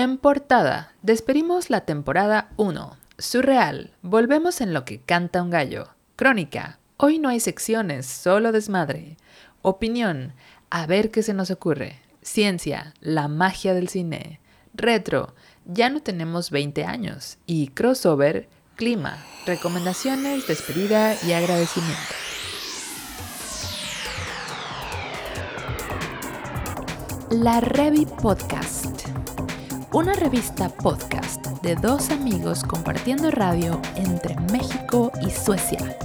En portada, despedimos la temporada 1. Surreal, volvemos en lo que canta un gallo. Crónica, hoy no hay secciones, solo desmadre. Opinión, a ver qué se nos ocurre. Ciencia, la magia del cine. Retro, ya no tenemos 20 años. Y crossover, clima, recomendaciones, despedida y agradecimiento. La Revi Podcast. Una revista podcast de dos amigos compartiendo radio entre México y Suecia.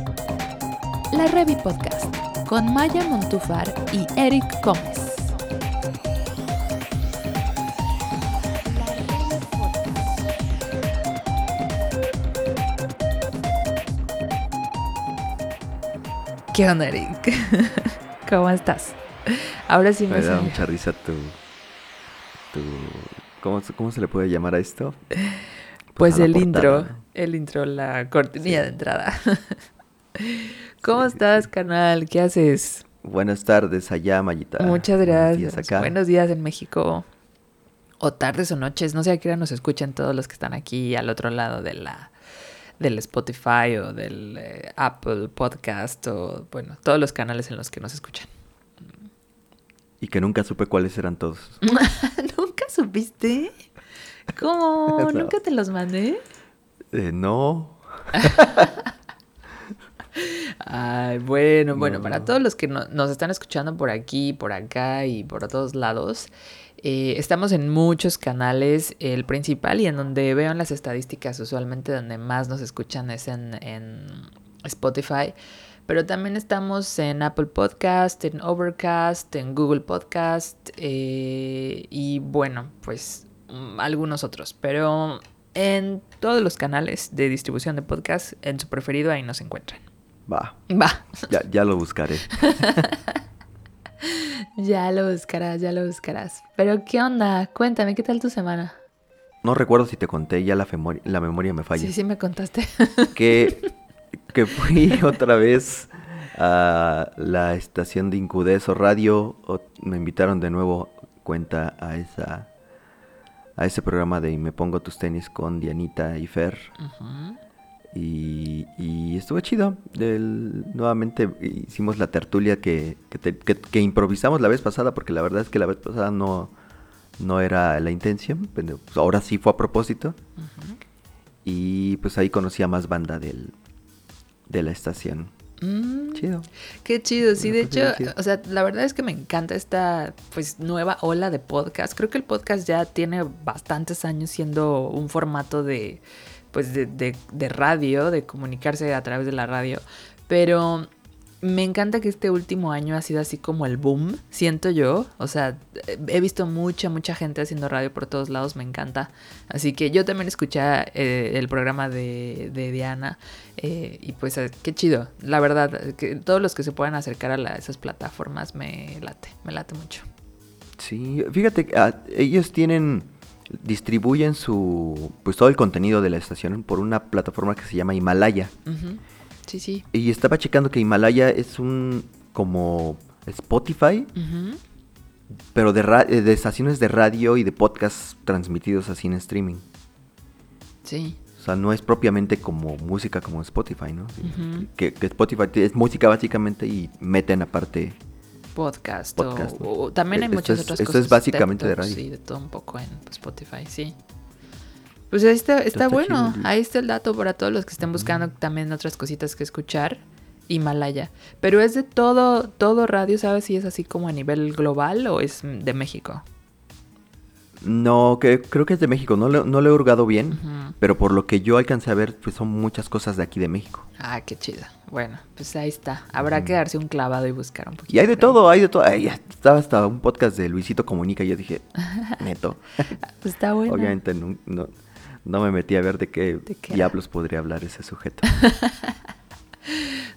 La Revi Podcast con Maya Montúfar y Eric Gómez. ¿Qué onda, Eric? ¿Cómo estás? Ahora sí me, me da mucha risa tu, tu ¿cómo, ¿cómo, se le puede llamar a esto? Pues, pues el intro, el intro, la cortinilla de entrada. ¿Cómo estás, canal? ¿Qué haces? Buenas tardes allá, Mayita. Muchas gracias. Buenos días, Buenos días en México. O tardes o noches. No sé a qué hora nos escuchan todos los que están aquí al otro lado de la del Spotify o del eh, Apple Podcast o bueno, todos los canales en los que nos escuchan. Y que nunca supe cuáles eran todos. ¿Nunca supiste? ¿Cómo? ¿Nunca te los mandé? Eh, no. Ay, bueno, bueno, para todos los que nos están escuchando por aquí, por acá y por todos lados, eh, estamos en muchos canales. El principal y en donde veo las estadísticas, usualmente donde más nos escuchan es en, Spotify. Pero también estamos en Apple Podcast, en Overcast, en Google Podcast eh, y bueno, pues mm, algunos otros. Pero en todos los canales de distribución de podcast, en su preferido, ahí nos encuentran. Va. Va. Ya, ya lo buscaré. Ya lo buscarás, ya lo buscarás. Pero ¿qué onda? Cuéntame, ¿qué tal tu semana? No recuerdo si te conté, ya la, la memoria me falla. Sí, sí me contaste. Que, que fui otra vez a la estación de Incudeso Radio. me invitaron de nuevo cuenta a esa a ese programa de Me Pongo Tus Tenis con Dianita y Fer. Y, y estuvo chido. nuevamente hicimos la tertulia que, que, improvisamos la vez pasada, porque la verdad es que la vez pasada no, no era la intención. Pero pues, ahora sí fue a propósito. Y pues ahí conocí a más banda del, de la estación. Mm, chido. Qué chido, sí, de hecho, o sea, la verdad es que me encanta esta pues nueva ola de podcast. Creo que el podcast ya tiene bastantes años siendo un formato de pues de, de, radio, de comunicarse a través de la radio. Pero me encanta que este último año ha sido así como el boom, siento yo. O sea, he visto mucha, mucha gente haciendo radio por todos lados, me encanta. Así que yo también escuché eh, el programa de, de Diana eh, y pues eh, qué chido. La verdad, que todos los que se puedan acercar a esas plataformas me late, me late mucho. Sí, fíjate, ah, ellos tienen distribuyen su pues todo el contenido de la estación por una plataforma que se llama Himalaya. Sí, sí. Y estaba checando que Himalaya es un como Spotify, pero de, eh, de estaciones de radio y de podcast transmitidos así en streaming. Sí. O sea, no es propiamente como música como Spotify, ¿no? que, que, Spotify es música básicamente y meten aparte podcast, o, también hay muchas otras cosas. Esto es básicamente de radio. Sí, de todo un poco en Spotify, sí. Pues ahí está, está, bueno. ahí está el dato para todos los que estén buscando también otras cositas que escuchar. Himalaya. Pero es de todo, todo radio, ¿sabes si es así como a nivel global o es de México? No, que, creo que es de México. No, no lo he hurgado bien, pero por lo que yo alcancé a ver, pues son muchas cosas de aquí de México. Ah, qué chido. Bueno, pues ahí está. Habrá que darse un clavado y buscar un poquito. Y hay de todo, hay de todo. estaba hasta un podcast de Luisito Comunica y yo dije, neto. pues está bueno. Obviamente no, no, me metí a ver de qué, diablos podría hablar ese sujeto.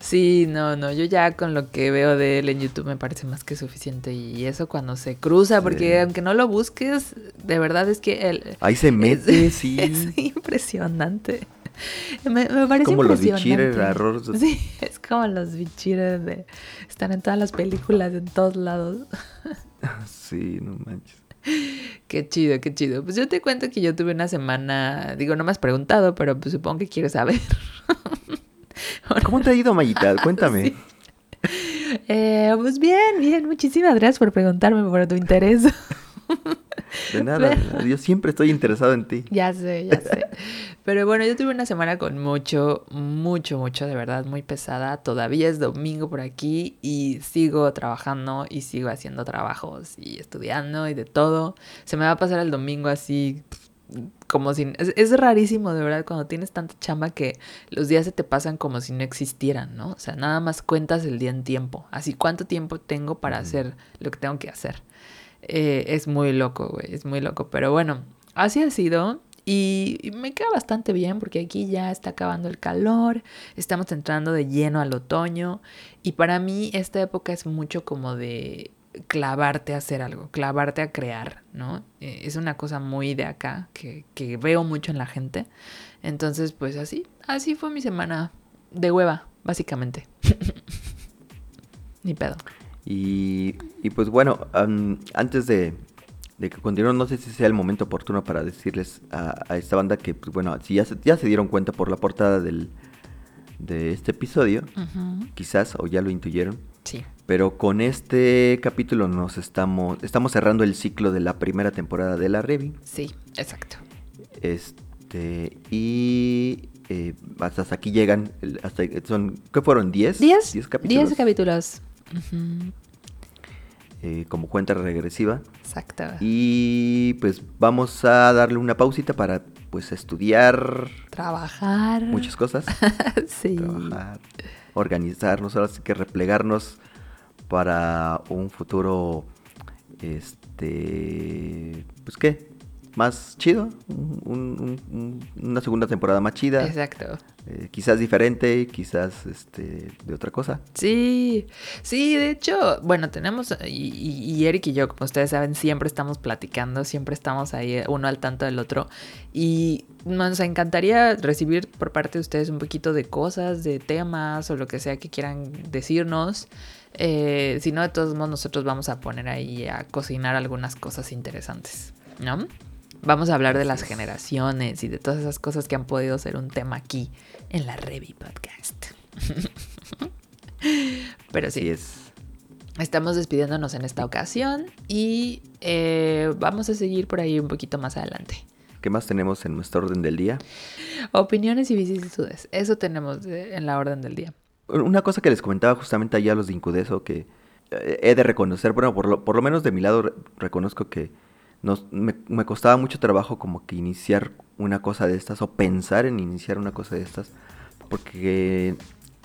Sí, no, no, yo ya con lo que veo de él en YouTube me parece más que suficiente y eso cuando se cruza, porque aunque no lo busques, de verdad es que él... Ahí se mete, sí. Es impresionante. Me, me parece como los bichires Sí, es como los bichires de... Están en todas las películas, en todos lados. Sí, no manches. Qué chido, qué chido. Pues yo te cuento que yo tuve una semana, digo, no me has preguntado, pero pues supongo que quieres saber. ¿Cómo te ha ido, Mayita? Cuéntame. Eh, pues bien, bien. Muchísimas gracias por preguntarme, por tu interés. De nada, yo siempre estoy interesado en ti. Ya sé, ya sé. Pero bueno, yo tuve una semana con mucho, mucho, mucho, de verdad, muy pesada. Todavía es domingo por aquí y sigo trabajando y sigo haciendo trabajos y estudiando y de todo. Se me va a pasar el domingo así como si... Es, rarísimo, de verdad, cuando tienes tanta chamba que los días se te pasan como si no existieran, ¿no? O sea, nada más cuentas el día en tiempo. Así, ¿cuánto tiempo tengo para hacer lo que tengo que hacer? Eh, es muy loco, güey, es muy loco. Pero bueno, así ha sido. Y, me queda bastante bien porque aquí ya está acabando el calor, estamos entrando de lleno al otoño y para mí esta época es mucho como de clavarte a hacer algo, clavarte a crear, ¿no? Eh, es una cosa muy de acá que, que veo mucho en la gente. Entonces, pues así, así fue mi semana de hueva, básicamente. Ni pedo. Y, y pues bueno, antes de, de que continúen, no sé si sea el momento oportuno para decirles a, esta banda que, pues bueno, si ya se, ya se dieron cuenta por la portada del, de este episodio, quizás, o ya lo intuyeron. Sí. Pero con este capítulo nos estamos, estamos cerrando el ciclo de la primera temporada de la Revi. Sí, exacto. Este, y eh, hasta aquí llegan, hasta, son, ¿qué fueron? ¿10? 10 capítulos. 10 capítulos. Eh, como cuenta regresiva. Exacto. Y pues vamos a darle una pausita para pues estudiar. Trabajar. Muchas cosas. sí. Trabajar. Organizarnos, ahora sí que replegarnos para un futuro, este, pues qué, más chido, una segunda temporada más chida. Exacto. Eh, quizás diferente, quizás este, de otra cosa. Sí, sí, de hecho, bueno, tenemos, y, y, Eric y yo, como ustedes saben, siempre estamos platicando, siempre estamos ahí eh, uno al tanto del otro. Y nos encantaría recibir por parte de ustedes un poquito de cosas, de temas o lo que sea que quieran decirnos. Eh, si no, de todos modos, nosotros vamos a poner ahí a cocinar algunas cosas interesantes, ¿no? Vamos a hablar de las generaciones y de todas esas cosas que han podido ser un tema aquí en la Revi Podcast. Pero sí, es. Estamos despidiéndonos en esta ocasión y eh, vamos a seguir por ahí un poquito más adelante. ¿Qué más tenemos en nuestro orden del día? Opiniones y vicisitudes. Eso tenemos en la orden del día. Una cosa que les comentaba justamente allá a los de Incudeso que eh, he de reconocer, bueno, por lo, por lo menos de mi lado reconozco que me, costaba mucho trabajo como que iniciar una cosa de estas o pensar en iniciar una cosa de estas porque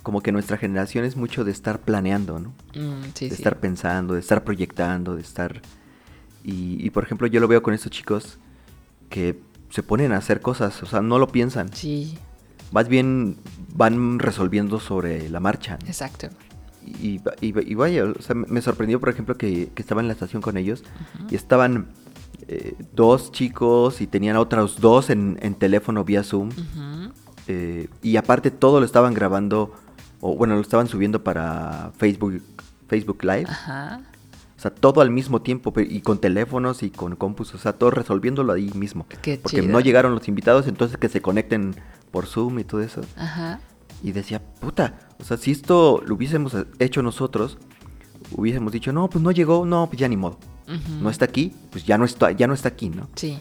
como que nuestra generación es mucho de estar planeando, ¿no? Mm, de estar pensando, de estar proyectando, de estar... Y, por ejemplo yo lo veo con estos chicos que se ponen a hacer cosas, o sea, no lo piensan. Sí. Más bien van resolviendo sobre la marcha. Exacto. Y, vaya, o sea, me sorprendió, por ejemplo, que, estaba en la estación con ellos y estaban eh, dos chicos y tenían otros dos en, teléfono vía Zoom. Eh, y aparte todo lo estaban grabando, o bueno, lo estaban subiendo para Facebook, Facebook Live. O sea, todo al mismo tiempo, y con teléfonos y con compus, o sea, todo resolviéndolo ahí mismo. porque no llegaron los invitados, entonces que se conecten por Zoom y todo eso. Y decía, puta, o sea, si esto lo hubiésemos hecho nosotros, hubiésemos dicho, no, pues no llegó, no, pues ya ni modo no está aquí, pues ya no está, ya no está aquí, ¿no? Sí.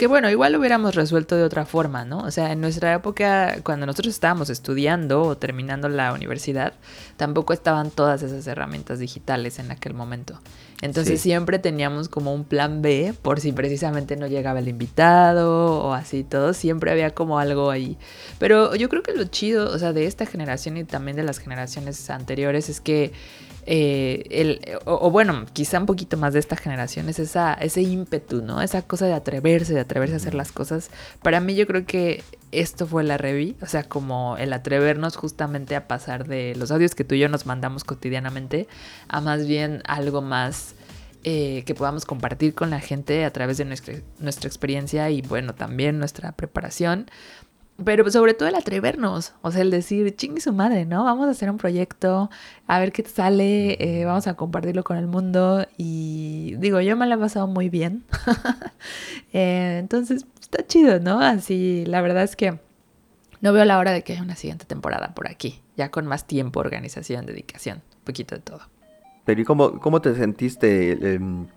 Que bueno, igual lo hubiéramos resuelto de otra forma, ¿no? O sea, en nuestra época, cuando nosotros estábamos estudiando o terminando la universidad, tampoco estaban todas esas herramientas digitales en aquel momento. Entonces siempre teníamos como un plan B por si precisamente no llegaba el invitado o así todo, siempre había como algo ahí. Pero yo creo que lo chido, o sea, de esta generación y también de las generaciones anteriores es que eh, el, o, bueno, quizá un poquito más de esta generación, es esa, ese ímpetu, ¿no? Esa cosa de atreverse, de atreverse a hacer las cosas. Para mí yo creo que esto fue la revi, o sea, como el atrevernos justamente a pasar de los audios que tú y yo nos mandamos cotidianamente a más bien algo más eh, que podamos compartir con la gente a través de nuestra, nuestra experiencia y bueno, también nuestra preparación pero sobre todo el atrevernos, o sea, el decir, chingue su madre, ¿no? Vamos a hacer un proyecto, a ver qué sale, eh, vamos a compartirlo con el mundo y digo, yo me la he pasado muy bien. Eh, entonces, está chido, ¿no? Así, la verdad es que no veo la hora de que haya una siguiente temporada por aquí, ya con más tiempo, organización, dedicación, un poquito de todo. Pero ¿y cómo, cómo te sentiste en,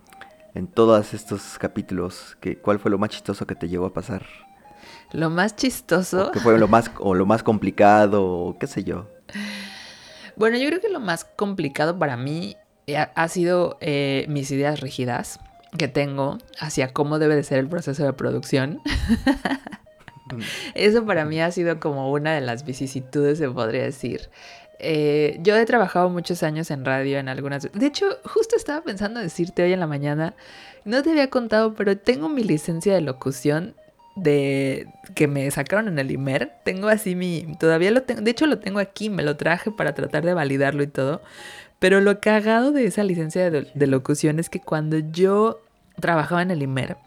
en todos estos capítulos? ¿Qué, ¿Cuál fue lo más chistoso que te llegó a pasar? Lo más chistoso. ¿Qué fue lo más, o lo más complicado, o qué sé yo? Bueno, yo creo que lo más complicado para mí ha sido eh, mis ideas rígidas que tengo hacia cómo debe de ser el proceso de producción. Eso para mí ha sido como una de las vicisitudes, se podría decir. Eh, yo he trabajado muchos años en radio en algunas... De hecho, justo estaba pensando decirte hoy en la mañana, no te había contado, pero tengo mi licencia de locución de que me sacaron en el IMER. Tengo así mi. Todavía lo tengo. De hecho, lo tengo aquí. Me lo traje para tratar de validarlo y todo. Pero lo cagado de esa licencia de, locución es que cuando yo trabajaba en el IMER,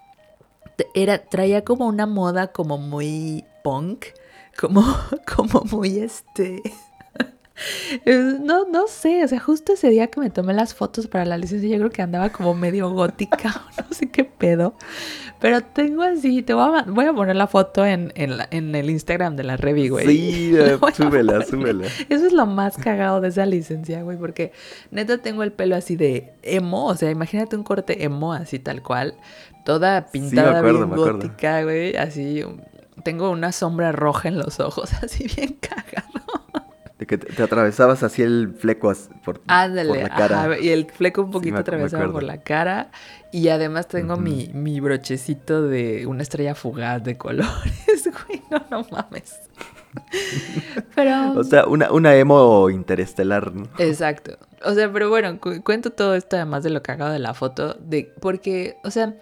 era, traía como una moda como muy punk. Como, como muy este. No, no sé, o sea, justo ese día que me tomé las fotos para la licencia, yo creo que andaba como medio gótica, no sé qué pedo. Pero tengo así, te voy a, voy a poner la foto en, en, el Instagram de la Revi, güey. Sí, súbela, súbela. Eso es lo más cagado de esa licencia, güey, porque neta tengo el pelo así de emo, o sea, imagínate un corte emo así tal cual, toda pintada bien gótica, güey, así. Tengo una sombra roja en los ojos, así bien cagado. De que te, atravesabas así el fleco por, la cara. y el fleco un poquito atravesado por la cara. Y además tengo mi, mi, brochecito de una estrella fugaz de colores, güey. No, no mames. pero... O sea, una, una emo interestelar, ¿no? Exacto. O sea, pero bueno, cuento todo esto además de lo cagado de la foto. De, porque, o sea,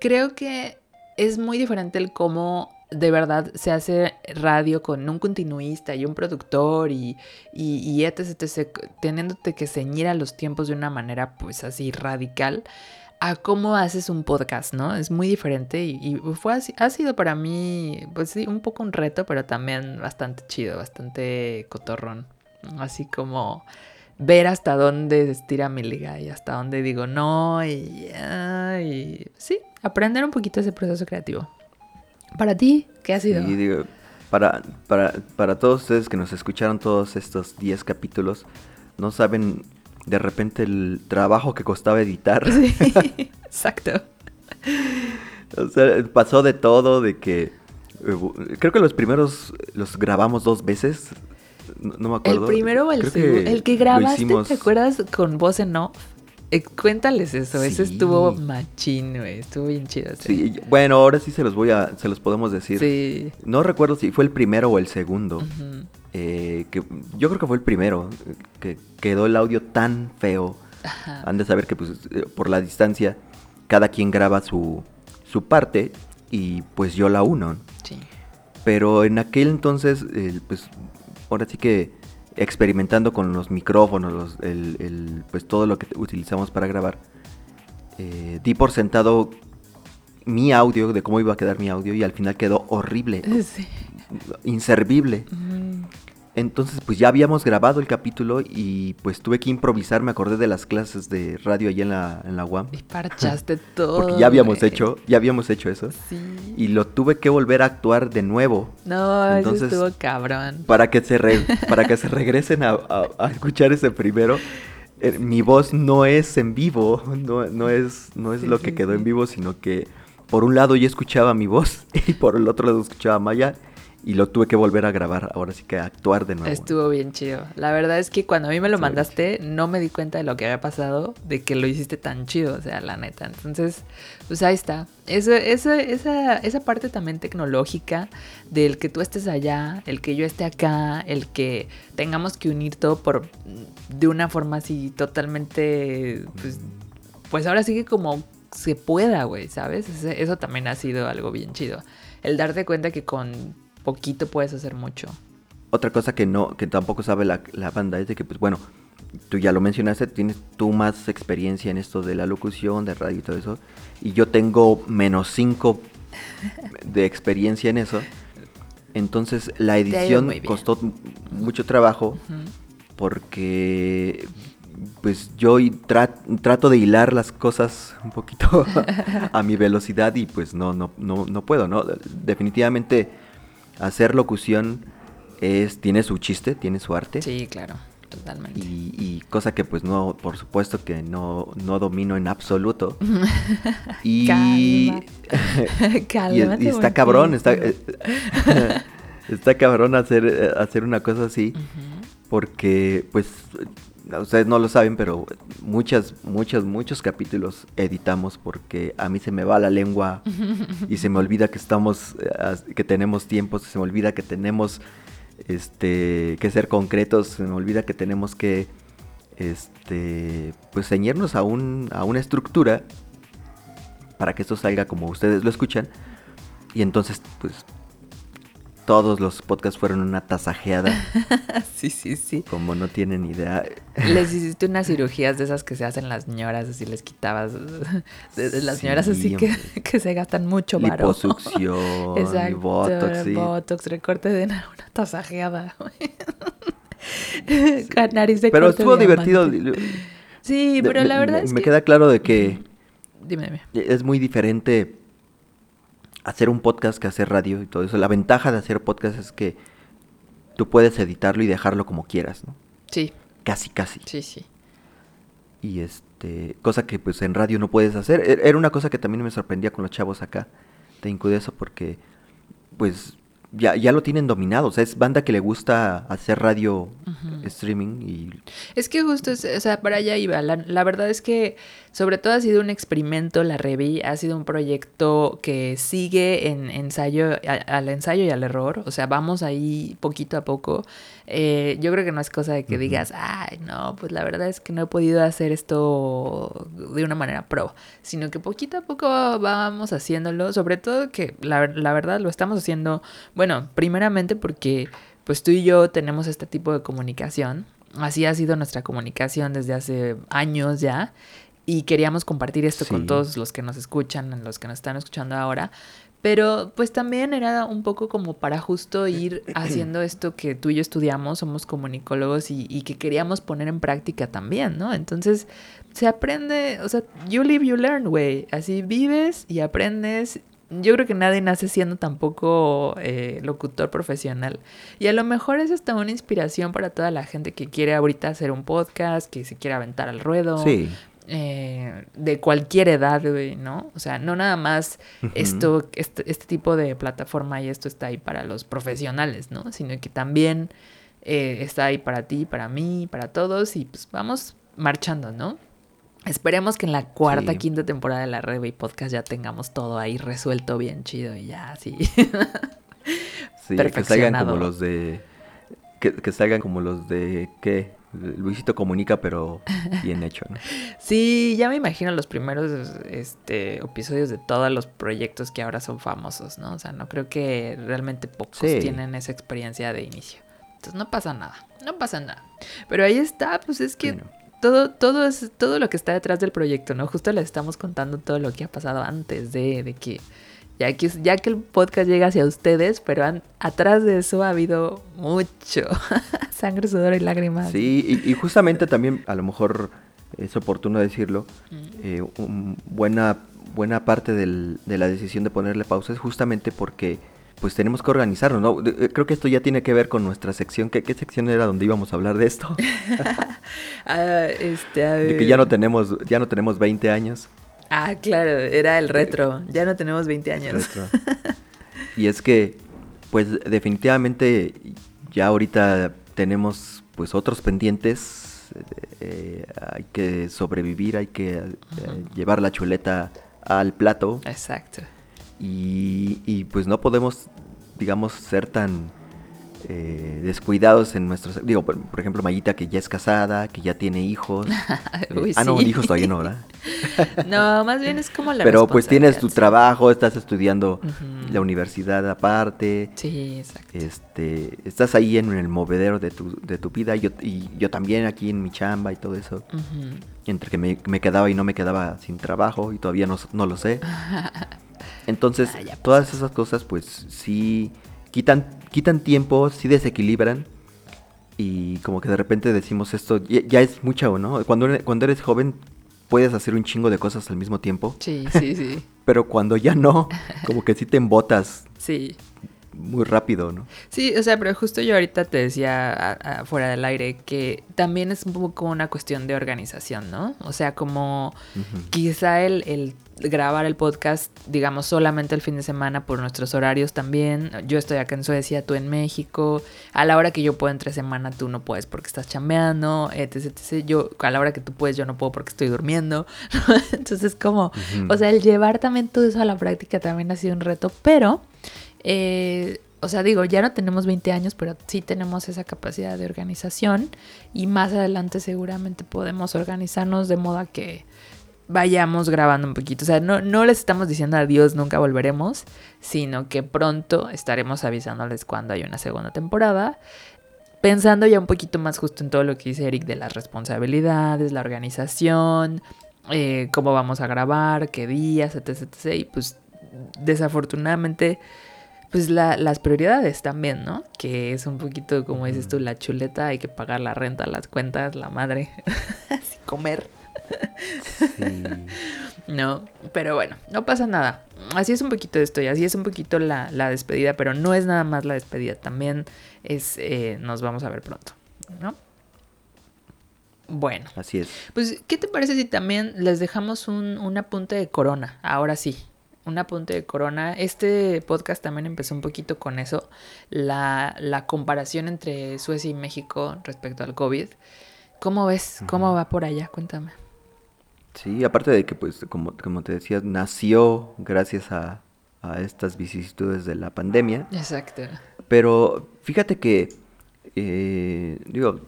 creo que es muy diferente el cómo de verdad se hace radio con un continuista y un productor y, y, etc, teniéndote que ceñir a los tiempos de una manera pues así radical a cómo haces un podcast, ¿no? Es muy diferente y, fue así, ha sido para mí pues sí, un poco un reto, pero también bastante chido, bastante cotorrón. Así como ver hasta dónde estira mi liga y hasta dónde digo no y, y sí, aprender un poquito ese proceso creativo. Para ti, ¿qué ha sido? digo, para, para, para todos ustedes que nos escucharon todos estos 10 capítulos, no saben de repente el trabajo que costaba editar. Sí, exacto. o sea, pasó de todo, de que eh, creo que los primeros los grabamos dos veces. No, me acuerdo. El primero o el segundo. El que grabaste, ¿te acuerdas? Con voz en off. Eh, cuéntales eso, ese estuvo machín, güey, estuvo bien chido. Sí, bueno, ahora sí se los voy a, se los podemos decir. Sí. No recuerdo si fue el primero o el segundo. Eh, que yo creo que fue el primero, que quedó el audio tan feo. Han de saber que pues eh, por la distancia cada quien graba su, su parte y pues yo la uno. Sí. Pero en aquel entonces, pues ahora sí que experimentando con los micrófonos, el, pues todo lo que utilizamos para grabar, eh, di por sentado mi audio, de cómo iba a quedar mi audio, y al final quedó horrible, inservible. Entonces, pues ya habíamos grabado el capítulo y pues tuve que improvisar, me acordé de las clases de radio allá en la, en la UAM. Y parchaste todo. Porque ya habíamos hecho, ya habíamos hecho eso. Sí. Y lo tuve que volver a actuar de nuevo. No, Entonces, eso estuvo cabrón. Para que se, para que se regresen a, escuchar ese primero. Eh, mi voz no es en vivo, no, no es, no es lo que quedó en vivo, sino que por un lado yo escuchaba mi voz y por el otro lado escuchaba a Maya y lo tuve que volver a grabar, ahora sí que actuar de nuevo. Estuvo bien chido. La verdad es que cuando a mí me lo mandaste, no me di cuenta de lo que había pasado, de que lo hiciste tan chido, o sea, la neta. Entonces, pues ahí está. Eso, esa, esa parte también tecnológica del que tú estés allá, el que yo esté acá, el que tengamos que unir todo por de una forma así totalmente, pues, pues ahora sí que como se pueda, güey, ¿sabes? Eso también ha sido algo bien chido. El darte cuenta que con poquito puedes hacer mucho. Otra cosa que no, que tampoco sabe la, banda es de que, pues bueno, tú ya lo mencionaste, tienes tú más experiencia en esto de la locución, de radio y todo eso, y yo tengo menos cinco de experiencia en eso. Entonces la edición costó mucho trabajo porque pues yo trato de hilar las cosas un poquito a mi velocidad y pues no, no, no, no puedo, ¿no? Definitivamente hacer locución es, tiene su chiste, tiene su arte. Sí, claro, totalmente. Y, cosa que pues no, por supuesto que no, no domino en absoluto. y, y, está cabrón, está, está cabrón hacer, hacer una cosa así. Porque pues ustedes no lo saben, pero muchas, muchas, muchos capítulos editamos porque a mí se me va la lengua y se me olvida que estamos, eh, que tenemos tiempos, se me olvida que tenemos este, que ser concretos, se me olvida que tenemos que, este, pues ceñirnos a, un, a una estructura para que esto salga como ustedes lo escuchan. Y entonces, pues todos los podcasts fueron una tasajeada. sí, sí, sí. Como no tienen idea. Les hiciste unas cirugías de esas que se hacen las señoras, así les quitabas. Las señoras así que, que, se gastan mucho varo. Liposucción, Exacto, botox, sí. botox, recorte de una tasajeada. nariz de Pero estuvo divertido. Sí, pero la verdad es que... Me queda claro de que... Dime, dime. Es muy diferente hacer un podcast que hacer radio y todo eso. La ventaja de hacer podcast es que tú puedes editarlo y dejarlo como quieras, ¿no? Sí. Casi, casi. Sí, sí. Y este, cosa que pues en radio no puedes hacer. E-, era una cosa que también me sorprendía con los chavos acá de eso porque pues ya, ya lo tienen dominado. O sea, es banda que le gusta hacer radio streaming y... Es que justo, es, o sea, para allá iba. La, la, verdad es que sobre todo ha sido un experimento, la Revi, ha sido un proyecto que sigue en ensayo, al ensayo y al error. O sea, vamos ahí poquito a poco. Eh, yo creo que no es cosa de que digas, ay, no, pues la verdad es que no he podido hacer esto de una manera pro, sino que poquito a poco vamos haciéndolo, sobre todo que la, la verdad lo estamos haciendo, bueno, primeramente porque pues tú y yo tenemos este tipo de comunicación, así ha sido nuestra comunicación desde hace años ya, y queríamos compartir esto con todos los que nos escuchan, los que nos están escuchando ahora, pero pues también era un poco como para justo ir haciendo esto que tú y yo estudiamos, somos comunicólogos y, que queríamos poner en práctica también, ¿no? Entonces se aprende, o sea, you live, you learn, güey. Así vives y aprendes. Yo creo que nadie nace siendo tampoco eh, locutor profesional. Y a lo mejor es hasta una inspiración para toda la gente que quiere ahorita hacer un podcast, que se quiere aventar al ruedo. Sí. Eh, de cualquier edad, ¿no? O sea, no nada más esto, este, este, tipo de plataforma y esto está ahí para los profesionales, ¿no? Sino que también eh, está ahí para ti, para mí, para todos y pues vamos marchando, ¿no? Esperemos que en la cuarta, quinta temporada de la Rebe y Podcast ya tengamos todo ahí resuelto bien chido y ya así. sí, que salgan como los de... Que, que salgan como los de... ¿Qué? Luisito comunica, pero bien hecho, ¿no? Sí, ya me imagino los primeros este, episodios de todos los proyectos que ahora son famosos, ¿no? O sea, no creo que realmente pocos tienen esa experiencia de inicio. Entonces no pasa nada, no pasa nada. Pero ahí está, pues es que todo, todo es todo lo que está detrás del proyecto, ¿no? Justo les estamos contando todo lo que ha pasado antes de, de que ya que, ya que el podcast llega hacia ustedes, pero atrás de eso ha habido mucho sangre, sudor y lágrimas. Sí, y, justamente también, a lo mejor es oportuno decirlo, mm. eh, buena, buena parte del, de la decisión de ponerle pausa es justamente porque pues tenemos que organizarnos, ¿no? Eh, creo que esto ya tiene que ver con nuestra sección. ¿Qué, qué sección era donde íbamos a hablar de esto? Ah, este, De que ya no tenemos, ya no tenemos 20 años. Ah, claro, era el retro. Ya no tenemos 20 años. y es que, pues definitivamente ya ahorita tenemos pues otros pendientes. Eh, hay que sobrevivir, hay que eh, llevar la chuleta al plato. Exacto. Y, y pues no podemos, digamos, ser tan eh, descuidados en nuestros... Digo, por, ejemplo, Mayita que ya es casada, que ya tiene hijos. Eh, ah, no, hijos todavía no, ¿verdad? no, más bien es como la Pero pues tienes tu trabajo, estás estudiando la universidad aparte. Sí, exacto. Este, estás ahí en el movedero de tu, de tu vida y yo, y yo también aquí en mi chamba y todo eso. Entre que me, me, quedaba y no me quedaba sin trabajo y todavía no, no lo sé. Entonces, ah, todas esas cosas pues sí quitan quitan tiempo, sí desequilibran y como que de repente decimos esto, ya, es mucho, ¿no? Cuando, cuando eres joven puedes hacer un chingo de cosas al mismo tiempo. Sí, sí, sí. Pero cuando ya no, como que sí te embotas. Sí. Muy rápido, ¿no? Sí, o sea, pero justo yo ahorita te decía fuera del aire que también es un poco una cuestión de organización, ¿no? O sea, como quizá el, el grabar el podcast, digamos, solamente el fin de semana por nuestros horarios también. Yo estoy acá en Suecia, tú en México. A la hora que yo puedo entre semana, tú no puedes porque estás chambeando, etc, etc. Yo, a la hora que tú puedes, yo no puedo porque estoy durmiendo. Entonces, como, o sea, el llevar también todo eso a la práctica también ha sido un reto, pero, eh, o sea, digo, ya no tenemos 20 años, pero sí tenemos esa capacidad de organización y más adelante seguramente podemos organizarnos de modo que vayamos grabando un poquito. O sea, no, no les estamos diciendo adiós, nunca volveremos, sino que pronto estaremos avisándoles cuando hay una segunda temporada. Pensando ya un poquito más justo en todo lo que dice Eric de las responsabilidades, la organización, eh, cómo vamos a grabar, qué días, etc, etc. Y pues desafortunadamente, pues las prioridades también, ¿no? Que es un poquito, como dices tú, la chuleta, hay que pagar la renta, las cuentas, la madre, así comer. no, pero bueno, no pasa nada. Así es un poquito esto y así es un poquito la, despedida, pero no es nada más la despedida, también es eh, nos vamos a ver pronto, ¿no? Bueno. Así es. Pues, ¿qué te parece si también les dejamos un, un apunte de corona? Ahora sí, un apunte de corona. Este podcast también empezó un poquito con eso, la, la comparación entre Suecia y México respecto al COVID. ¿Cómo ves? ¿Cómo va por allá? Cuéntame. Sí, aparte de que, pues, como, como te decía, nació gracias a, estas vicisitudes de la pandemia. Exacto. Pero fíjate que, eh, digo,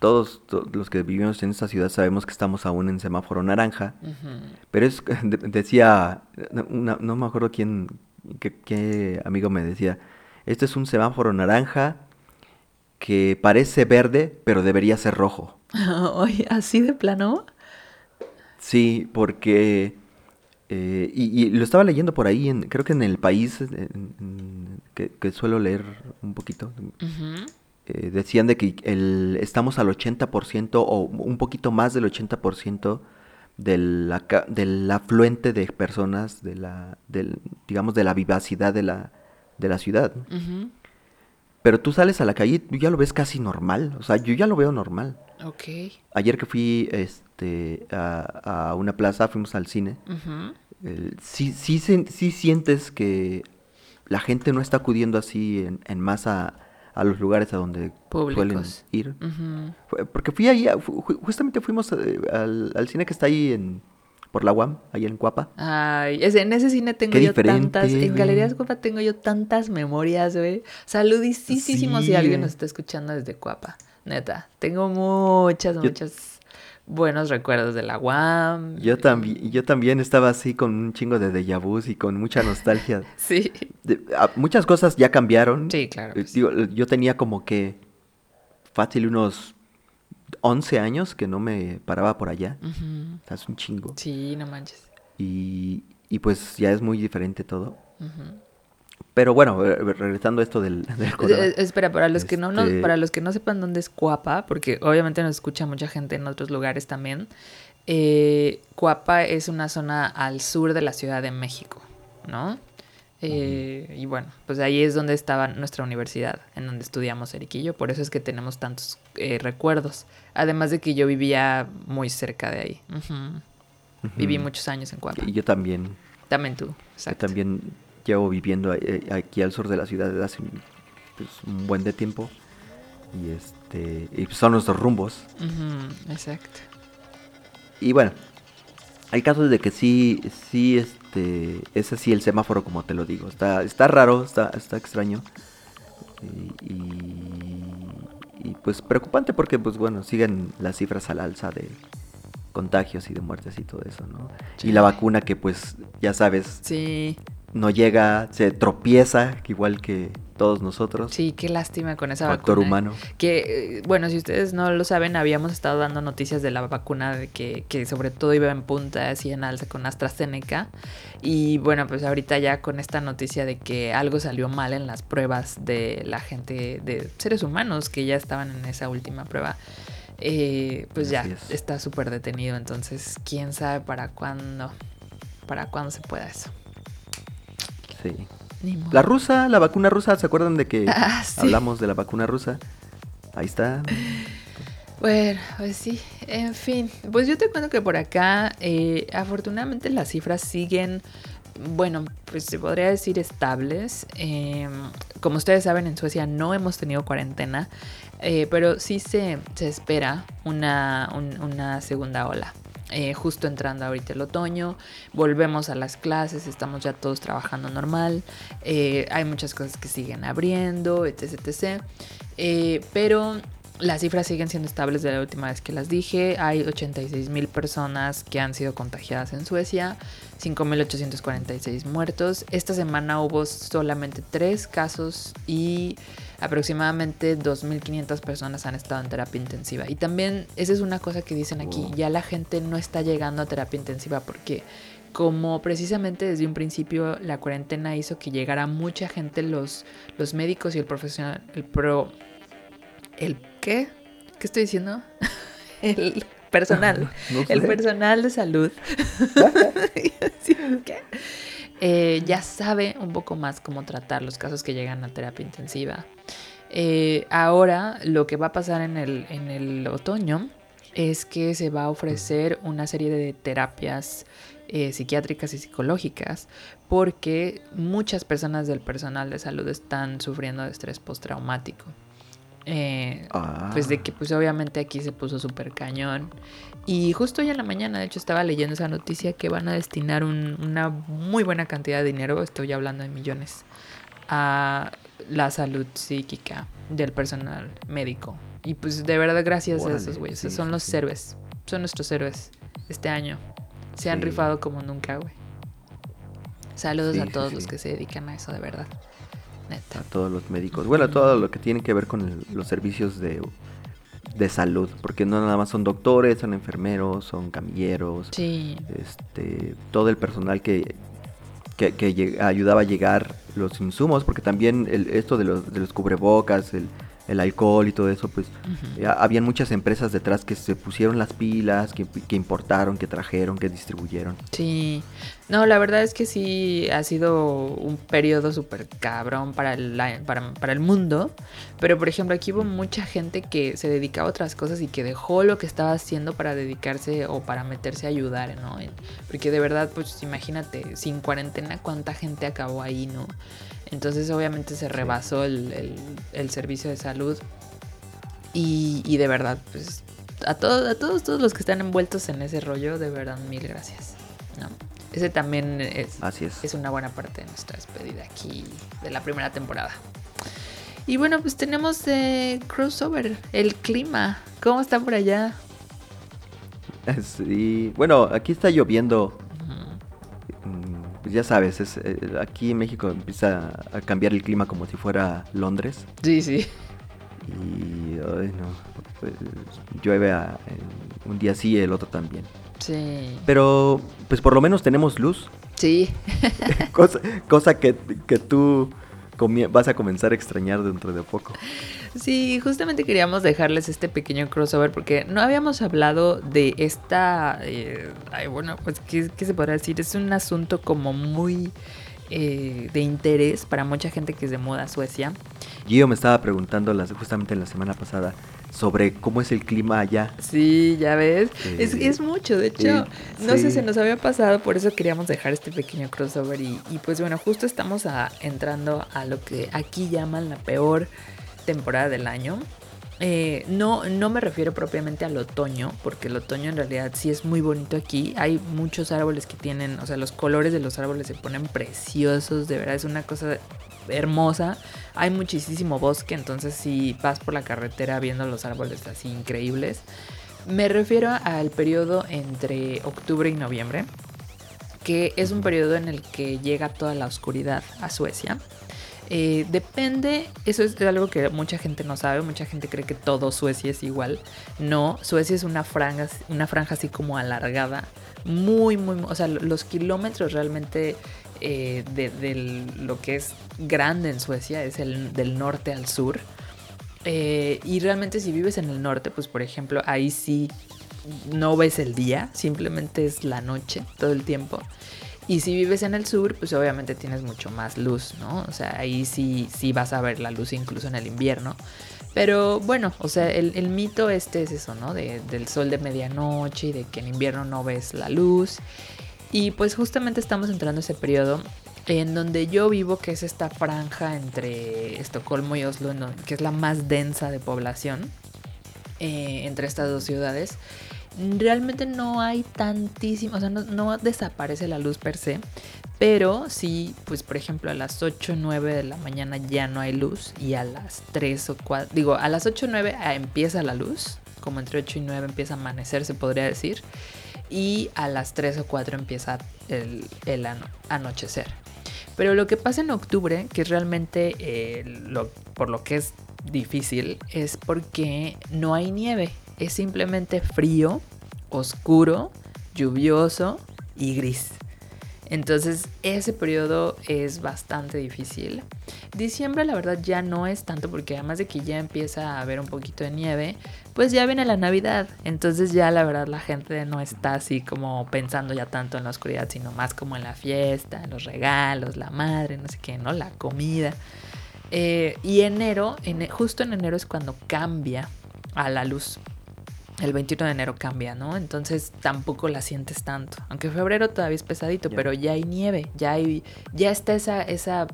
todos, los que vivimos en esta ciudad sabemos que estamos aún en semáforo naranja. Pero es, decía, no me acuerdo quién, qué, amigo me decía, este es un semáforo naranja que parece verde, pero debería ser rojo. Oye, ¿así de plano? Sí, porque... Eh, y, lo estaba leyendo por ahí, en, creo que en el país que, suelo leer un poquito. Eh, decían de que el, estamos al 80% o un poquito más del 80% del, del afluente de personas, de la, del, digamos, de la vivacidad de la, de la ciudad. Pero tú sales a la calle y ya lo ves casi normal. O sea, yo ya lo veo normal. Ok. Ayer que fui este, a, una plaza, fuimos al cine. sí, sí, sí, sientes que la gente no está acudiendo así en, masa a los lugares a donde suelen ir. Porque fui ahí, justamente fuimos eh, al, al, cine que está ahí en, por la UAM, ahí en Cuapa. Ay, en ese cine tengo yo tantas, en Galerías Cuapa tengo yo tantas memorias, güey. Saludísimo si alguien nos está escuchando desde Cuapa, neta. Tengo muchas, muchas buenos recuerdos de la UAM. Yo también, yo también estaba así con un chingo de déjà vu y con mucha nostalgia. sí. muchas cosas ya cambiaron. Sí, claro. Eh, yo tenía como que fácil unos 11 años que no me paraba por allá. es un chingo. Sí, no manches. Y, y pues ya es muy diferente todo. Pero bueno, regresando a esto del, eh, Espera, para los que no, este para los que no sepan dónde es Cuapa, porque obviamente nos escucha mucha gente en otros lugares también. Eh, Cuapa es una zona al sur de la Ciudad de México, ¿no? Eh, y bueno, pues ahí es donde estaba nuestra universidad, en donde estudiamos yo. Por eso es que tenemos tantos eh, recuerdos. Además de que yo vivía muy cerca de ahí. Viví muchos años en Cuapa. Y yo también. También tú, exacto. Yo también llevo viviendo eh, aquí al sur de la ciudad desde hace pues, un buen de tiempo. Y este y son nuestros rumbos. exacto. Y bueno, hay casos de que sí, sí, este, es así el semáforo como te lo digo. Está, está raro, está, está extraño. Y, pues preocupante porque, pues bueno, siguen las cifras al alza de contagios y de muertes y todo eso, ¿no? Y la vacuna que, pues, ya sabes, sí. No llega, se tropieza, igual que todos nosotros. Sí, qué lástima con esa Factor vacuna. humano. Que, eh, bueno, si ustedes no lo saben, habíamos estado dando noticias de la vacuna de que, que sobre todo iba en punta, así en alza con AstraZeneca. Y bueno, pues ahorita ya con esta noticia de que algo salió mal en las pruebas de la gente, de seres humanos que ya estaban en esa última prueba. eh, pues ya es. está súper detenido, entonces quién sabe para cuándo, para cuándo se pueda eso. Sí. La rusa, la vacuna rusa, ¿se acuerdan de que Ah, sí. hablamos de la vacuna rusa? Ahí está. Bueno, pues sí, en fin, pues yo te cuento que por acá, eh, afortunadamente las cifras siguen, bueno, pues se podría decir estables. Eh, como ustedes saben, en Suecia no hemos tenido cuarentena, eh, pero sí se, se espera una, un- una segunda ola. Eh, justo entrando ahorita el otoño, volvemos a las clases, estamos ya todos trabajando normal, eh, hay muchas cosas que siguen abriendo, etc. etc. Eh, pero las cifras siguen siendo estables de la última vez que las dije. Hay 86 mil personas que han sido contagiadas en Suecia, 5.846 muertos. Esta semana hubo solamente 3 casos y aproximadamente 2.500 personas han estado en terapia intensiva. Y también esa es una cosa que dicen aquí, ya la gente no está llegando a terapia intensiva porque como precisamente desde un principio la cuarentena hizo que llegara mucha gente, los, los médicos y el profesional, el pro, el qué, ¿qué estoy diciendo? el personal, No el personal de salud, Sí, ¿qué? Eh, ya sabe un poco más cómo tratar los casos que llegan a terapia intensiva. Eh, ahora lo que va a pasar en el, en el otoño es que se va a ofrecer una serie de terapias eh, psiquiátricas y psicológicas porque muchas personas del personal de salud están sufriendo de estrés postraumático. Eh, Ah, pues de que pues obviamente aquí se puso súper cañón. Y justo hoy en la mañana, de hecho, estaba leyendo esa noticia que van a destinar un- una muy buena cantidad de dinero, estoy hablando de millones, a la salud psíquica del personal médico. Y pues de verdad gracias a esos güeyes, sí, son sí, los sí. héroes, son nuestros héroes este año. Se han rifado como nunca, güey. Saludos a todos los que se dedican a eso, de verdad. Neta. a todos los médicos. Bueno, a todo lo que tiene que ver con el- los servicios de, de salud. Porque no nada más son doctores, son enfermeros, son camilleros. Sí, este todo el personal que, que, que ayudaba a llegar los insumos, porque también el- esto de los, de los cubrebocas, el, el alcohol y todo eso, pues habían muchas empresas detrás que se pusieron las pilas, que, que importaron, que trajeron, que distribuyeron. Sí, no, la verdad es que sí ha sido un periodo súper cabrón para la- para, para el mundo, pero por ejemplo aquí hubo mucha gente que se dedicaba a otras cosas y que dejó lo que estaba haciendo para dedicarse o para meterse a ayudar, ¿no? Porque de verdad, pues imagínate, sin cuarentena, cuánta gente acabó ahí, ¿no? Entonces obviamente se rebasó el, el- el servicio de salud y, y de verdad, pues a, todos a todos, todos los que están envueltos en ese rollo, de verdad, mil gracias. ¿no? Ese también es, Así es. es una buena parte de nuestra despedida aquí de la primera temporada. Y bueno, pues tenemos eh, crossover, el clima. ¿Cómo está por allá? Sí, bueno, aquí está lloviendo. Pues ya sabes, es, eh, aquí en México empieza a cambiar el clima como si fuera Londres. Sí, sí. Y ay, no, pues, llueve a- en- un día sí, el otro también. Sí. Pero pues por lo menos tenemos luz, Sí. cosa, cosa que, que tú vas a comenzar a extrañar dentro de poco. Sí, justamente queríamos dejarles este pequeño crossover porque no habíamos hablado de esta, eh, ay, bueno, pues ¿qué, qué se podrá decir? Es un asunto como muy eh, de interés para mucha gente que se muda a Suecia. Gio me estaba preguntando las, justamente la semana pasada sobre cómo es el clima allá. Sí, ya ves. es, Sí. es mucho, de hecho, Sí, no sé, se nos había pasado, por eso queríamos dejar este pequeño crossover y, y pues bueno, justo estamos a- entrando a lo que aquí llaman la peor temporada del año. Eh, no, no me refiero propiamente al otoño, porque el otoño en realidad sí es muy bonito aquí. Hay muchos árboles que tienen, o sea, los colores de los árboles se ponen preciosos, de verdad es una cosa hermosa. Hay muchísimo bosque, entonces si vas por la carretera viendo los árboles así increíbles. Me refiero al periodo entre octubre y noviembre, que es un periodo en el que llega toda la oscuridad a Suecia. Eh, depende, eso es algo que mucha gente no sabe, mucha gente cree que todo Suecia es igual. No, Suecia es una franja, una franja así como alargada, muy, muy, o sea, los kilómetros realmente eh, de, lo que es grande en Suecia es el del norte al sur. Eh, y realmente si vives en el norte, pues por ejemplo, ahí sí no ves el día, simplemente es la noche todo el tiempo. Y si vives en el sur, pues obviamente tienes mucho más luz, ¿no? O sea, ahí sí, sí vas a ver la luz incluso en el invierno. Pero bueno, o sea, el, mito este es eso, ¿no? del sol de medianoche y de que en invierno no ves la luz. Y pues justamente estamos entrando a ese periodo en donde yo vivo, que es esta franja entre Estocolmo y Oslo, que es la más densa de población eh, entre estas dos ciudades realmente no hay tantísimo, o sea, no, desaparece la luz per se, pero sí, pues por ejemplo a las 8 o 9 de la mañana ya no hay luz y a las 3 o 4, digo, a las 8 o 9 ah, empieza la luz, como entre 8 y 9 empieza a amanecer, se podría decir, y a las 3 o 4 empieza el, anochecer. Pero lo que pasa en octubre, que es realmente eh, lo, por lo que es difícil, es porque no hay nieve es simplemente frío, oscuro, lluvioso y gris. Entonces ese periodo es bastante difícil. Diciembre la verdad ya no es tanto porque además de que ya empieza a haber un poquito de nieve, pues ya viene la Navidad. Entonces ya la verdad la gente no está así como pensando ya tanto en la oscuridad, sino más como en la fiesta, en los regalos, la madre, no sé qué, ¿no? La comida. Eh, y enero, justo en enero es cuando cambia a la luz el 21 de enero cambia, ¿no? Entonces tampoco la sientes tanto. Aunque febrero todavía es pesadito, pero ya hay nieve, ya hay, ya está esa, esa,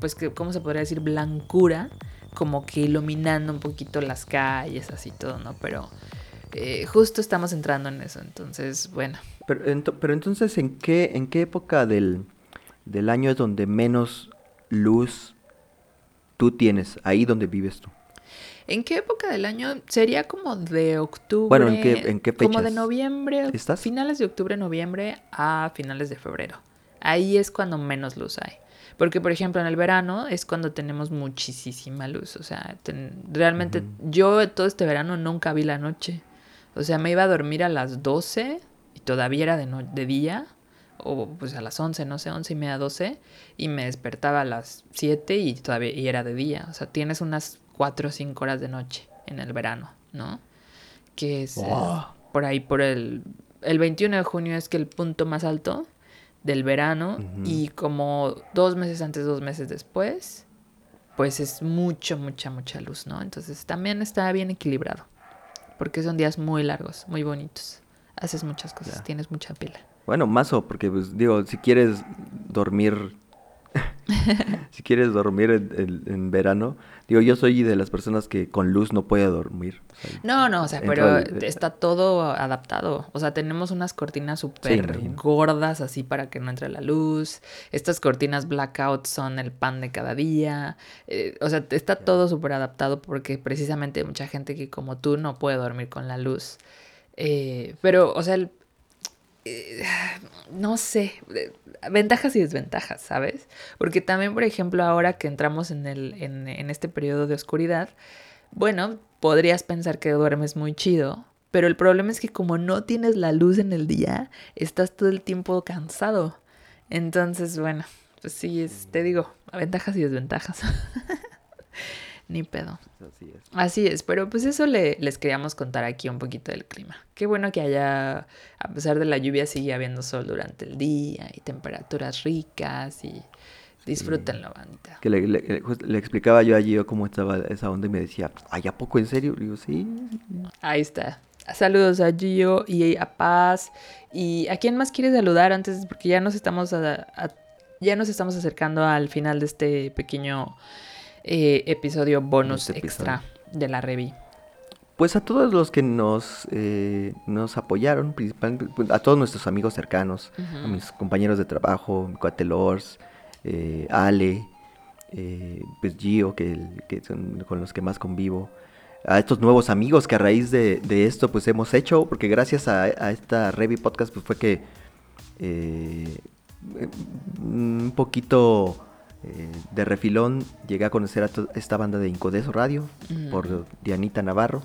pues, ¿cómo se podría decir? Blancura, como que iluminando un poquito las calles, así todo, ¿no? Pero eh, justo estamos entrando en eso, entonces, bueno. Pero, pero entonces, ¿en qué, ¿en qué época del, del año es donde menos luz tú tienes, ahí donde vives tú? ¿En qué época del año? Sería como de octubre. Bueno, ¿en qué, en qué? Como de noviembre. ¿Estás? Finales de octubre, noviembre a finales de febrero. Ahí es cuando menos luz hay. Porque, por ejemplo, en el verano es cuando tenemos muchísima luz. O sea, realmente yo todo este verano nunca vi la noche. O sea, me iba a dormir a las 12 y todavía era de, de día. O pues a las 11, no sé, 11 y media, 12. Y me despertaba a las 7 y todavía y era de día. O sea, tienes unas 4 o 5 horas de noche en el verano, ¿no? Que es eh, por ahí, por el... El 21 de junio es que el punto más alto del verano y como dos meses antes, dos meses después, pues es mucho, mucha, mucha luz, ¿no? Entonces también está bien equilibrado, porque son días muy largos, muy bonitos. Haces muchas cosas, tienes mucha pila. Bueno, mazo, porque pues digo, si quieres dormir si quieres dormir en, verano, digo, yo soy de las personas que con luz no puede dormir. no, no, o sea, pero está todo adaptado. O sea, tenemos unas cortinas súper gordas así para que no entre la luz. Estas cortinas blackout son el pan de cada día. Eh, o sea, está todo súper adaptado porque precisamente hay mucha gente que como tú no puede dormir con la luz. Eh, pero, o sea, el, eh, no sé, ventajas y desventajas, ¿sabes? Porque también, por ejemplo, ahora que entramos en, el, en, este periodo de oscuridad, bueno, podrías pensar que duermes muy chido, pero el problema es que como no tienes la luz en el día, estás todo el tiempo cansado. Entonces, bueno, pues sí, te digo, ventajas y desventajas. Ni pedo. Así es. Así es, pero pues eso le, les queríamos contar aquí un poquito del clima. Qué bueno que haya, a pesar de la lluvia, sigue habiendo sol durante el día y temperaturas ricas y disfrútenlo, bandita. Que le, le, explicaba yo allí cómo estaba esa onda y me decía, ¿ay, a poco en serio? digo, sí. Ahí está. Saludos a Gio y a Paz. ¿Y a quién más quieres saludar antes? Porque ya nos estamos, ya nos estamos acercando al final de este pequeño eh, episodio bonus este extra de la Revi. Pues a todos los que nos, eh, nos apoyaron, principalmente pues, a todos nuestros amigos cercanos, a mis compañeros de trabajo, mi cuate eh, Ale, pues Gio, que, son con los que más convivo, a estos nuevos amigos que a raíz de, esto pues hemos hecho, porque gracias a, a esta Revi Podcast pues fue que un poquito Eh, de refilón llegué a conocer a esta banda de Incodeso Radio por Dianita Navarro,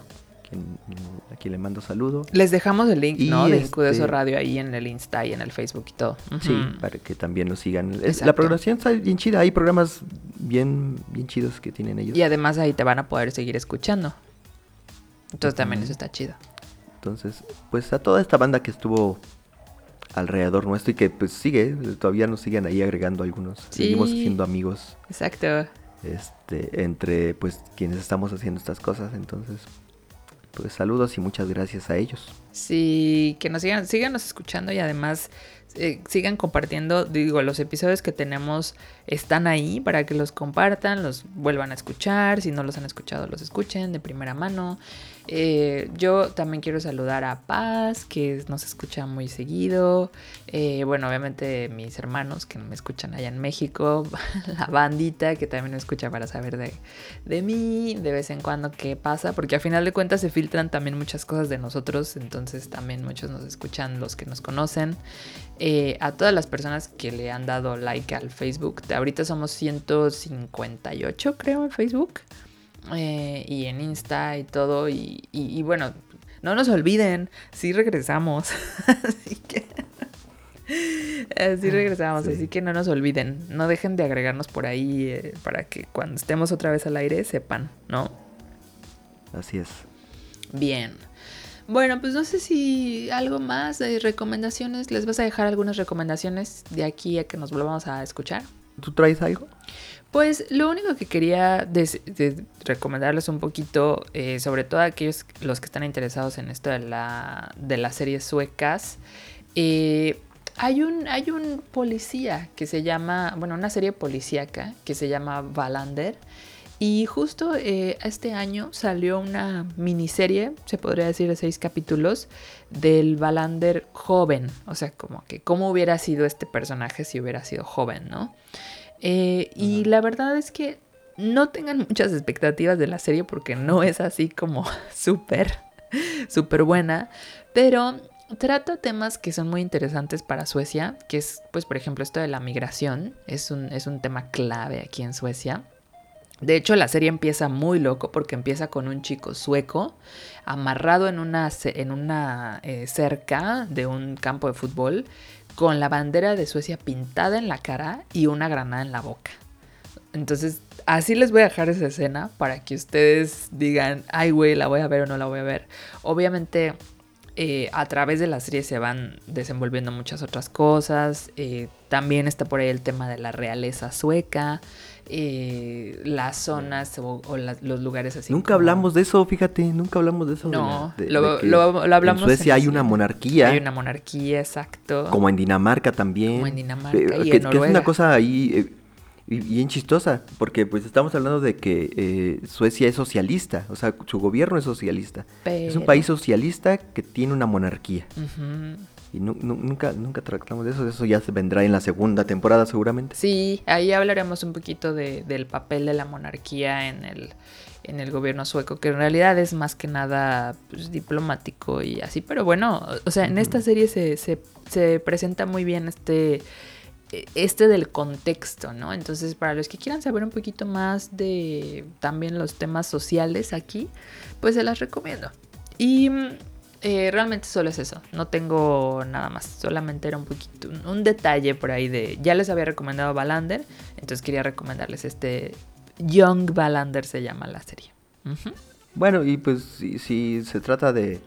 a quien le mando saludo. Les dejamos el link, ¿no? De este Radio ahí en el Insta y en el Facebook y todo. Sí, para que también lo sigan. La programación está bien chida, hay programas bien, bien chidos que tienen ellos. Y además ahí te van a poder seguir escuchando. Entonces también eso está chido. Entonces, pues a toda esta banda que estuvo alrededor nuestro y que pues sigue, todavía nos siguen ahí agregando algunos. Seguimos siendo amigos. Exacto. Este, entre pues quienes estamos haciendo estas cosas, entonces pues saludos y muchas gracias a ellos. Sí, que nos sigan, síganos escuchando y además eh, sigan compartiendo, digo, los episodios que tenemos están ahí para que los compartan, los vuelvan a escuchar, si no los han escuchado, los escuchen de primera mano. Eh, yo también quiero saludar a Paz, que nos escucha muy seguido. Eh, bueno, obviamente mis hermanos que me escuchan allá en México. La bandita que también me escucha para saber de, de mí, de vez en cuando qué pasa. Porque a final de cuentas se filtran también muchas cosas de nosotros. Entonces también muchos nos escuchan los que nos conocen. Eh, a todas las personas que le han dado like al Facebook. Ahorita somos 158 creo en Facebook. Eh, y en Insta y todo. Y, bueno, no nos olviden, sí regresamos. así que... Así regresamos, así que no nos olviden, no dejen de agregarnos por ahí eh, para que cuando estemos otra vez al aire sepan, ¿no? Así es. Bien. Bueno, pues no sé si algo más de recomendaciones. ¿Les vas a dejar algunas recomendaciones de aquí a que nos volvamos a escuchar? ¿Tú traes algo? Pues lo único que quería recomendarles un poquito, eh, sobre todo a aquellos los que están interesados en esto de la, de las series suecas, eh, hay, un, hay un policía que se llama, bueno, una serie policíaca que se llama Valander. Y justo eh, este año salió una miniserie, se podría decir de seis capítulos, del Valander joven. O sea, como que cómo hubiera sido este personaje si hubiera sido joven, ¿no? Eh, y la verdad es que no tengan muchas expectativas de la serie porque no es así como súper, súper buena. Pero trata temas que son muy interesantes para Suecia, que es, pues, por ejemplo, esto de la migración. Es un, es un tema clave aquí en Suecia. De hecho, la serie empieza muy loco porque empieza con un chico sueco amarrado en una, en una eh, cerca de un campo de fútbol con la bandera de Suecia pintada en la cara y una granada en la boca. Entonces, así les voy a dejar esa escena para que ustedes digan, ay, güey, la voy a ver o no la voy a ver. Obviamente, eh, a través de la serie se van desenvolviendo muchas otras cosas. Eh, también está por ahí el tema de la realeza sueca. Eh, las zonas o, los lugares así. Nunca hablamos de eso, fíjate, nunca hablamos de eso. No, lo, hablamos. En Suecia hay una monarquía. Hay una monarquía, exacto. Como en Dinamarca también. Como en Dinamarca y que, en que es una cosa ahí eh, bien chistosa, porque pues estamos hablando de que eh, Suecia es socialista, o sea, su gobierno es socialista. Es un país socialista que tiene una monarquía. Y nunca, nunca tratamos de eso, eso ya se vendrá en la segunda temporada seguramente. Sí, ahí hablaremos un poquito de, del papel de la monarquía en el, en el gobierno sueco, que en realidad es más que nada pues, diplomático y así, pero bueno, o sea, en esta serie se, se, se presenta muy bien este este del contexto, ¿no? Entonces, para los que quieran saber un poquito más de también los temas sociales aquí, pues se las recomiendo. Y eh, realmente solo es eso, no tengo nada más, solamente era un poquito, un, detalle por ahí de, ya les había recomendado Balander, entonces quería recomendarles este Young Balander se llama la serie. Bueno, y pues si, se trata de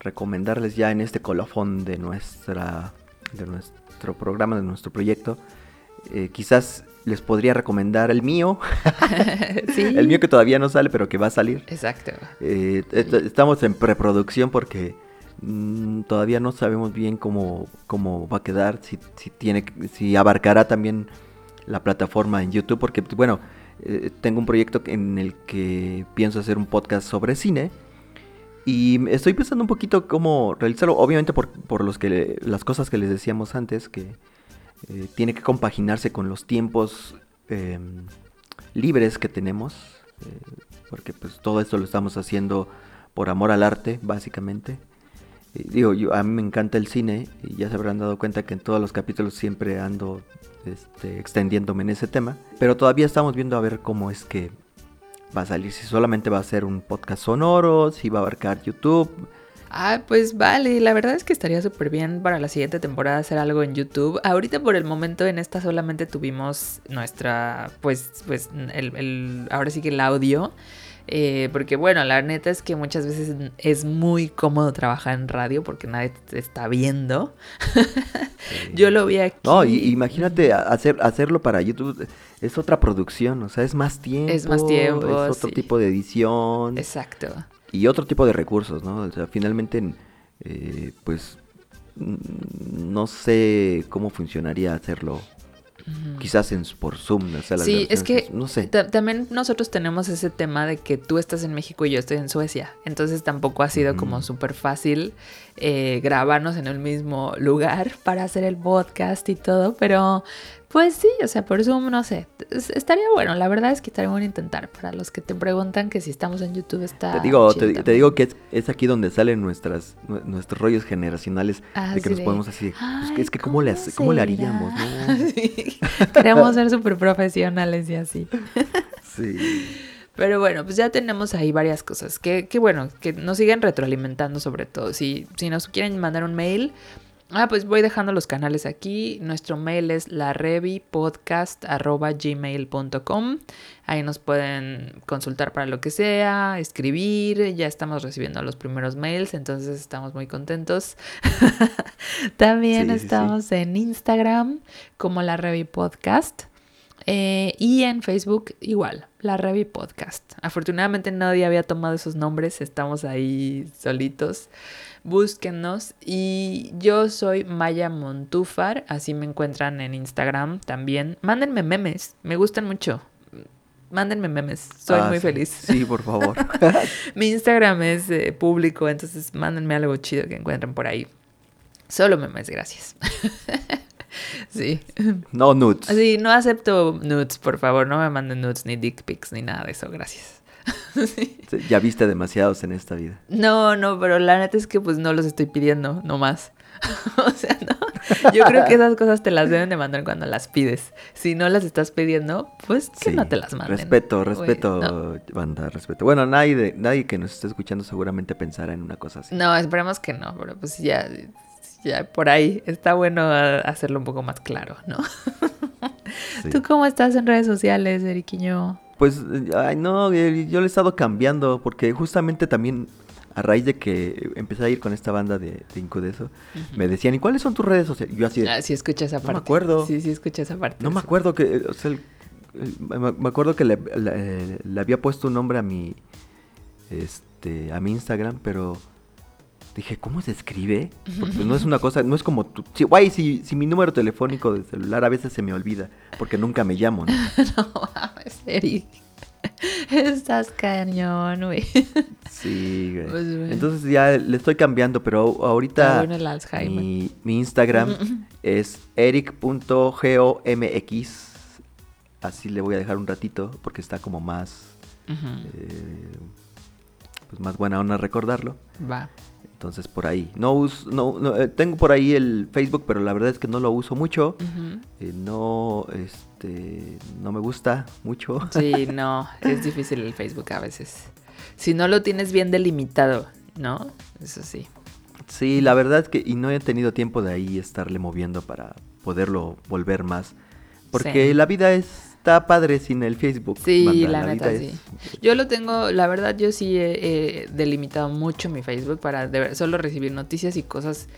recomendarles ya en este colofón de nuestra, de nuestro programa, de nuestro proyecto, eh, quizás les podría recomendar el mío. El mío que todavía no sale, pero que va a salir. Exacto. Eh, estamos en preproducción porque mm, todavía no sabemos bien cómo, cómo va a quedar, si, si, tiene, si abarcará también la plataforma en YouTube, porque, bueno, eh, tengo un proyecto en el que pienso hacer un podcast sobre cine. Y estoy pensando un poquito cómo realizarlo, obviamente por, por los que las cosas que les decíamos antes, que eh, tiene que compaginarse con los tiempos em, libres que tenemos, eh, porque pues todo esto lo estamos haciendo por amor al arte, básicamente. digo, yo, a mí me encanta el cine y ya se habrán dado cuenta que en todos los capítulos siempre ando este, extendiéndome en ese tema. Pero todavía estamos viendo a ver cómo es que va a salir. Si solamente va a ser un podcast sonoro, si va a abarcar YouTube. Ah, pues vale, la verdad es que estaría súper bien para la siguiente temporada hacer algo en YouTube. Ahorita por el momento en esta solamente tuvimos nuestra, pues, pues, el, el ahora sí que el audio. Eh, porque bueno, la neta es que muchas veces es muy cómodo trabajar en radio porque nadie te está viendo. Yo lo vi aquí. No, imagínate hacer, hacerlo para YouTube. Es otra producción, o sea, es más tiempo. Es más tiempo. Es otro tipo de edición. Exacto. Y otro tipo de recursos, ¿no? O sea, finalmente, eh, pues, no sé cómo funcionaría hacerlo Quizás en, por Zoom, no sé, Sí, es que no sé. también nosotros tenemos ese tema de que tú estás en México y yo estoy en Suecia. Entonces tampoco ha sido como súper fácil eh, grabarnos en el mismo lugar para hacer el podcast y todo. Pero pues sí, o sea, por Zoom, no sé. Estaría bueno, la verdad es que estaría bueno intentar. Para los que te preguntan que si estamos en YouTube está. Te digo, te, digo que es, aquí donde salen nuestras, nuestros rollos generacionales ah, de que nos podemos así. Pues, es que cómo, le, cómo le haríamos, ¿no? Queremos ser súper profesionales y así. sí. Pero bueno, pues ya tenemos ahí varias cosas. Que, que bueno, que nos siguen retroalimentando sobre todo. Si, si nos quieren mandar un mail, Ah, pues voy dejando los canales aquí. Nuestro mail es larevipodcast.gmail.com. Ahí nos pueden consultar para lo que sea, escribir. Ya estamos recibiendo los primeros mails, entonces estamos muy contentos. También estamos en Instagram como la Podcast. Eh, y en Facebook igual, la Revi Podcast. Afortunadamente nadie había tomado esos nombres, estamos ahí solitos búsquenos. Y yo soy Maya Montúfar, así me encuentran en Instagram también. Mándenme memes, me gustan mucho. Mándenme memes, soy ah, muy feliz. Sí, por favor. Mi Instagram es eh, público, entonces mándenme algo chido que encuentren por ahí. Solo memes, gracias. sí. No nudes. Sí, no acepto nudes, por favor. No me manden nudes ni dick pics ni nada de eso, gracias. Ya viste demasiados en esta vida. No, no, pero la neta es que pues no los estoy pidiendo, no más. o sea, no. Yo creo que esas cosas te las deben de mandar cuando las pides. Si no las estás pidiendo, pues que no te las manden. Respeto, respeto, banda, respeto. Bueno, nadie, nadie que nos esté escuchando seguramente pensará en una cosa así. No, esperemos que no, pero pues ya, ya por ahí está bueno hacerlo un poco más claro, ¿no? ¿Tú cómo estás en redes sociales, Eriquiño? Pues, ay, no, eh, yo le he estado cambiando porque justamente también a raíz de que empecé a ir con esta banda de, de Incudeso, me decían, ¿y cuáles son tus redes sociales? Yo así Ah, sí, escucha esa parte. No me acuerdo. Sí, sí, escucha esa parte. No me acuerdo que, o sea, me acuerdo que le, le, había puesto un nombre a mi, este, a mi Instagram, pero dije, ¿cómo se escribe? Porque no es una cosa, no es como tú. Si, guay, si, si mi número telefónico de celular a veces se me olvida, porque nunca me llamo, ¿no? no mames, Eric. Estás cañón, güey. Sí, güey. Pues, Entonces ya le estoy cambiando, pero ahorita mi, mi, Instagram es eric.gomx. Así le voy a dejar un ratito porque está como más... Eh, pues más buena onda recordarlo. Va. Entonces por ahí. No, uso, no, eh, tengo por ahí el Facebook, pero la verdad es que no lo uso mucho. Eh, no, este, no me gusta mucho. Sí, no, es difícil el Facebook a veces. Si no lo tienes bien delimitado, ¿no? Eso sí. Sí, la verdad es que y no he tenido tiempo de ahí estarle moviendo para poderlo volver más. Porque la vida es está padre sin el Facebook. Sí, la, neta, sí. Yo lo tengo, la verdad, yo sí he, delimitado mucho mi Facebook para solo recibir noticias y cosas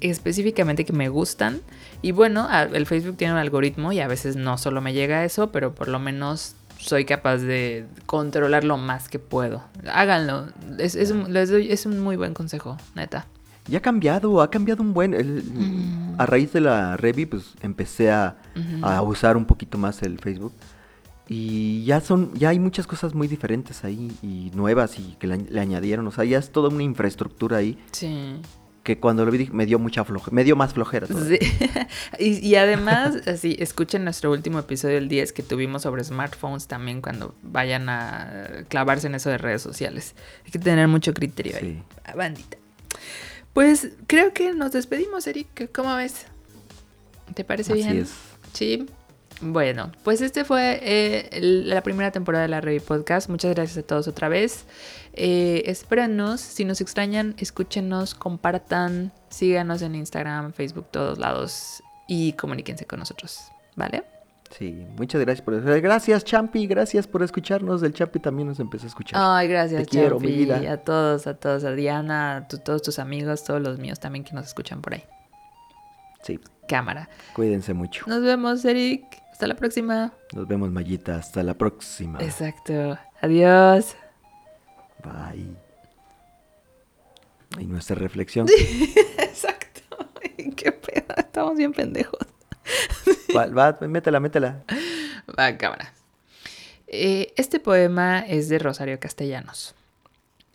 específicamente que me gustan. Y bueno, el Facebook tiene un algoritmo y a veces no solo me llega eso, pero por lo menos soy capaz de controlar lo más que puedo. Háganlo. Es, es, les doy, es un muy buen consejo, neta. Y ha cambiado, ha cambiado un buen... A raíz de la Revi, pues empecé a, usar un poquito más el Facebook. Y ya son, ya hay muchas cosas muy diferentes ahí y nuevas y que le, añadieron. O sea, ya es toda una infraestructura ahí. Sí. Que cuando lo vi me dio mucha flojera, me dio más flojera. Sí. y, y, además, así, escuchen nuestro último episodio el 10 que tuvimos sobre smartphones también cuando vayan a clavarse en eso de redes sociales. Hay que tener mucho criterio ahí. Bandita. Pues creo que nos despedimos, Eric. ¿Cómo ves? ¿Te parece Así bien? es. Sí. Bueno, pues este fue eh, la primera temporada de la Revy Podcast. Muchas gracias a todos otra vez. Eh, espéranos, si nos extrañan, escúchenos, compartan, síganos en Instagram, Facebook, todos lados y comuníquense con nosotros, ¿vale? Sí, muchas gracias por eso. Gracias, Champi, gracias por escucharnos. El Champi también nos empezó a escuchar. Ay, gracias, Te quiero, mi Champi, vida. A todos, a todos, a Diana, a tu- todos tus amigos, todos los míos también que nos escuchan por ahí. Sí, Cámara. cuídense mucho. Nos vemos, Eric. Hasta la próxima. Nos vemos, Mayita. Hasta la próxima. Exacto. Adiós. Bye. Y nuestra reflexión. Exacto. Qué pedo. Estamos bien pendejos. Va, métela, métela. Va, cámara. Eh, este poema es de Rosario Castellanos.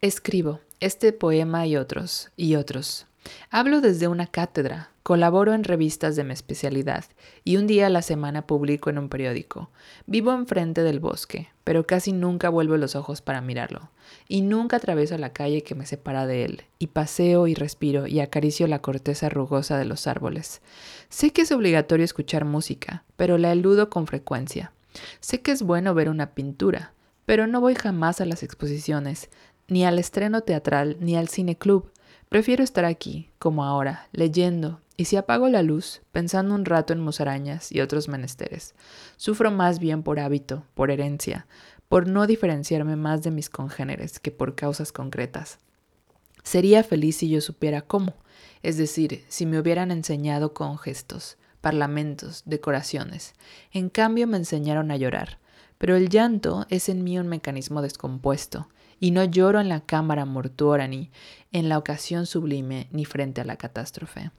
Escribo este poema y otros, y otros. Hablo desde una cátedra, colaboro en revistas de mi especialidad y un día a la semana publico en un periódico. Vivo enfrente del bosque, pero casi nunca vuelvo los ojos para mirarlo. Y nunca atravieso la calle que me separa de él, y paseo y respiro y acaricio la corteza rugosa de los árboles. Sé que es obligatorio escuchar música, pero la eludo con frecuencia. Sé que es bueno ver una pintura, pero no voy jamás a las exposiciones, ni al estreno teatral, ni al cine club. Prefiero estar aquí, como ahora, leyendo, y si apago la luz, pensando un rato en musarañas y otros menesteres. Sufro más bien por hábito, por herencia, por no diferenciarme más de mis congéneres que por causas concretas. Sería feliz si yo supiera cómo, es decir, si me hubieran enseñado con gestos, parlamentos, decoraciones. En cambio me enseñaron a llorar, pero el llanto es en mí un mecanismo descompuesto, y no lloro en la cámara mortuora ni en la ocasión sublime ni frente a la catástrofe.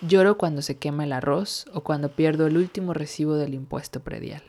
Lloro cuando se quema el arroz o cuando pierdo el último recibo del impuesto predial.